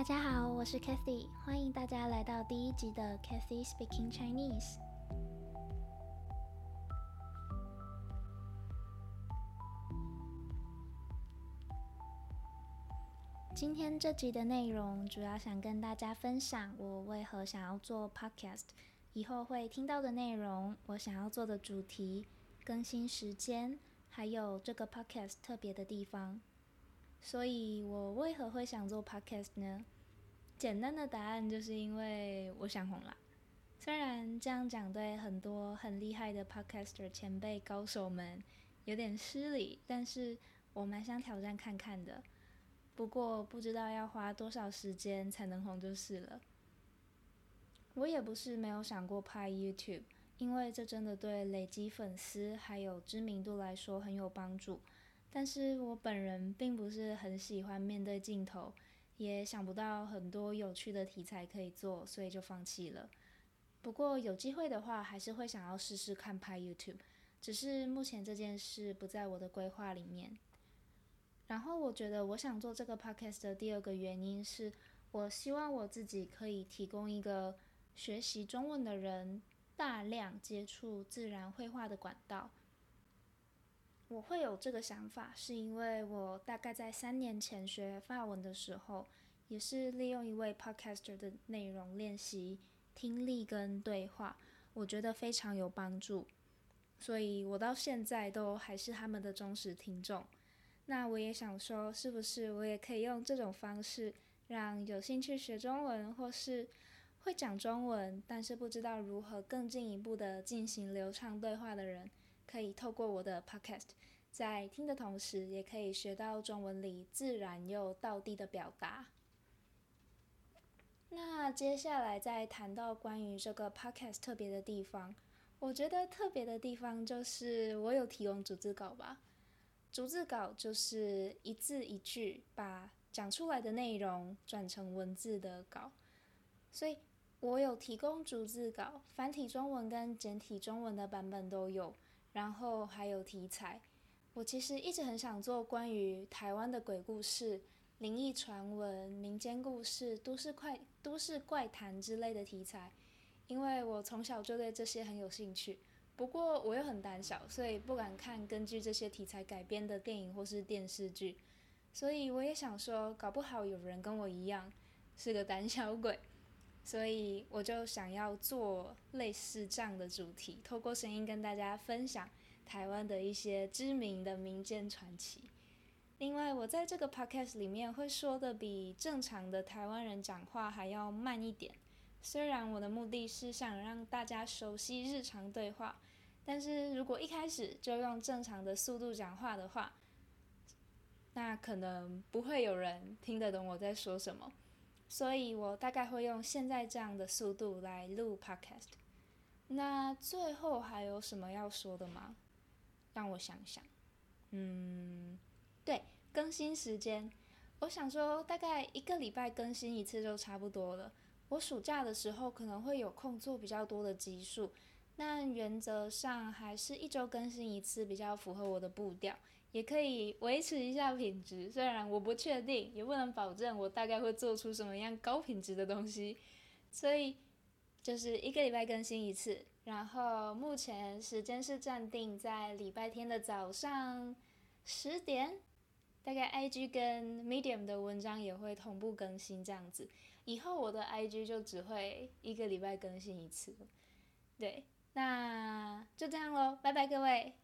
大家好，我是 Kathy，欢迎大家来到第一集的 Kathy Speaking Chinese。今天这集的内容主要想跟大家分享我为何想要做 Podcast，以后会听到的内容，我想要做的主题、更新时间，还有这个 Podcast 特别的地方。所以我为何会想做 podcast 呢？简单的答案就是因为我想红啦。虽然这样讲对很多很厉害的 podcaster 前辈高手们有点失礼，但是我蛮想挑战看看的。不过不知道要花多少时间才能红就是了。我也不是没有想过拍 YouTube，因为这真的对累积粉丝还有知名度来说很有帮助。但是我本人并不是很喜欢面对镜头，也想不到很多有趣的题材可以做，所以就放弃了。不过有机会的话，还是会想要试试看拍 YouTube，只是目前这件事不在我的规划里面。然后我觉得我想做这个 Podcast 的第二个原因是，我希望我自己可以提供一个学习中文的人大量接触自然绘画的管道。我会有这个想法，是因为我大概在三年前学法文的时候，也是利用一位 podcaster 的内容练习听力跟对话，我觉得非常有帮助，所以我到现在都还是他们的忠实听众。那我也想说，是不是我也可以用这种方式，让有兴趣学中文或是会讲中文，但是不知道如何更进一步的进行流畅对话的人？可以透过我的 podcast，在听的同时，也可以学到中文里自然又道地的表达。那接下来再谈到关于这个 podcast 特别的地方，我觉得特别的地方就是我有提供逐字稿吧。逐字稿就是一字一句把讲出来的内容转成文字的稿，所以我有提供逐字稿，繁体中文跟简体中文的版本都有。然后还有题材，我其实一直很想做关于台湾的鬼故事、灵异传闻、民间故事、都市怪、都市怪谈之类的题材，因为我从小就对这些很有兴趣。不过我又很胆小，所以不敢看根据这些题材改编的电影或是电视剧。所以我也想说，搞不好有人跟我一样是个胆小鬼。所以我就想要做类似这样的主题，透过声音跟大家分享台湾的一些知名的民间传奇。另外，我在这个 podcast 里面会说的比正常的台湾人讲话还要慢一点。虽然我的目的是想让大家熟悉日常对话，但是如果一开始就用正常的速度讲话的话，那可能不会有人听得懂我在说什么。所以我大概会用现在这样的速度来录 podcast。那最后还有什么要说的吗？让我想想。嗯，对，更新时间，我想说大概一个礼拜更新一次就差不多了。我暑假的时候可能会有空做比较多的集数。但原则上还是一周更新一次比较符合我的步调，也可以维持一下品质。虽然我不确定，也不能保证我大概会做出什么样高品质的东西，所以就是一个礼拜更新一次。然后目前时间是暂定在礼拜天的早上十点，大概 IG 跟 Medium 的文章也会同步更新这样子。以后我的 IG 就只会一个礼拜更新一次，对。那就这样喽，拜拜各位。